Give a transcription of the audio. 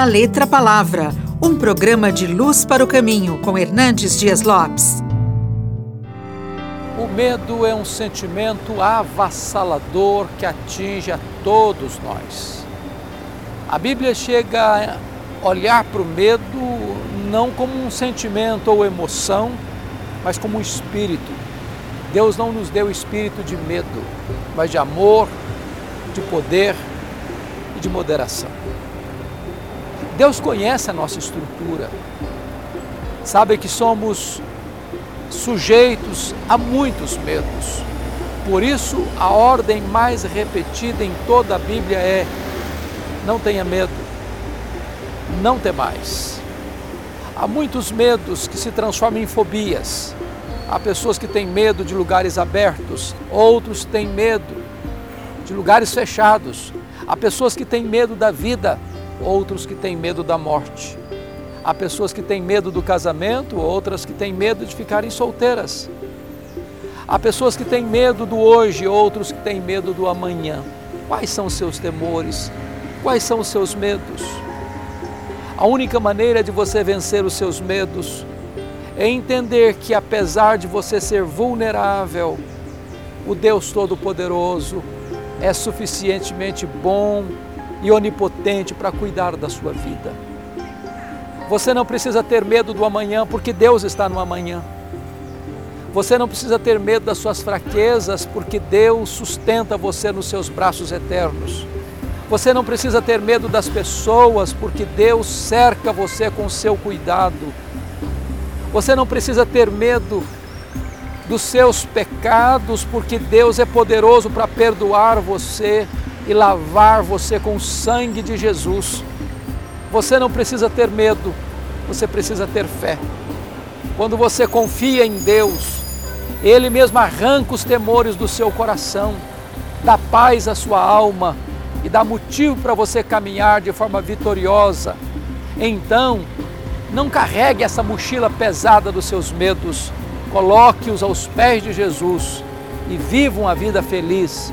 da Letra Palavra, um programa de luz para o caminho com Hernandes Dias Lopes. O medo é um sentimento avassalador que atinge a todos nós. A Bíblia chega a olhar para o medo não como um sentimento ou emoção, mas como um espírito. Deus não nos deu espírito de medo, mas de amor, de poder e de moderação. Deus conhece a nossa estrutura, sabe que somos sujeitos a muitos medos. Por isso, a ordem mais repetida em toda a Bíblia é: não tenha medo, não temais. Há muitos medos que se transformam em fobias. Há pessoas que têm medo de lugares abertos, outros têm medo de lugares fechados. Há pessoas que têm medo da vida, outros que têm medo da morte. Há pessoas que têm medo do casamento, outras que têm medo de ficarem solteiras. Há pessoas que têm medo do hoje, outros que têm medo do amanhã. Quais são os seus temores? Quais são os seus medos? A única maneira de você vencer os seus medos é entender que, apesar de você ser vulnerável, o Deus Todo-Poderoso é suficientemente bom e onipotente para cuidar da sua vida. Você não precisa ter medo do amanhã, porque Deus está no amanhã. Você não precisa ter medo das suas fraquezas, porque Deus sustenta você nos seus braços eternos. Você não precisa ter medo das pessoas, porque Deus cerca você com seu cuidado. Você não precisa ter medo dos seus pecados, porque Deus é poderoso para perdoar você e lavar você com o sangue de Jesus. Você não precisa ter medo, você precisa ter fé. Quando você confia em Deus, Ele mesmo arranca os temores do seu coração, dá paz à sua alma e dá motivo para você caminhar de forma vitoriosa. Então, não carregue essa mochila pesada dos seus medos, coloque-os aos pés de Jesus e viva uma vida feliz